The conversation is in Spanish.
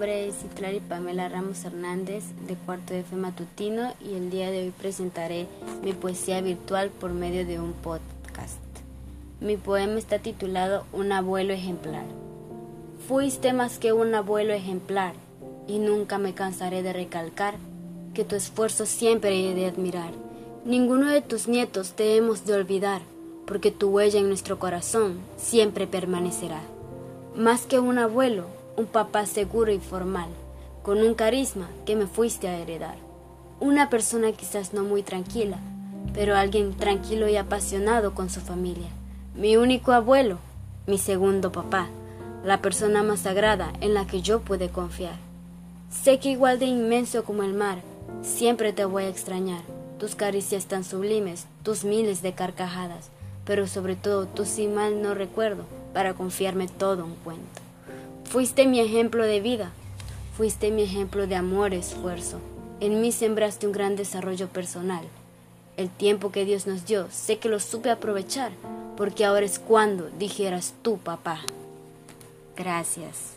Citlari Pamela Ramos Hernández de Cuarto F Matutino y el día de hoy presentaré mi poesía virtual por medio de un podcast. Mi poema está titulado Un abuelo ejemplar. Fuiste más que un abuelo ejemplar y nunca me cansaré de recalcar que tu esfuerzo siempre he de admirar. Ninguno de tus nietos te hemos de olvidar porque tu huella en nuestro corazón siempre permanecerá. Más que un abuelo, un papá seguro y formal, con un carisma que me fuiste a heredar. Una persona quizás no muy tranquila, pero alguien tranquilo y apasionado con su familia. Mi único abuelo, mi segundo papá, la persona más sagrada en la que yo pude confiar. Sé que igual de inmenso como el mar, siempre te voy a extrañar, tus caricias tan sublimes, tus miles de carcajadas, pero sobre todo tú si mal no recuerdo, para confiarme todo un cuento. Fuiste mi ejemplo de vida, fuiste mi ejemplo de amor, esfuerzo. En mí sembraste un gran desarrollo personal. El tiempo que Dios nos dio, sé que lo supe aprovechar, porque ahora es cuando dijeras tú, papá. Gracias.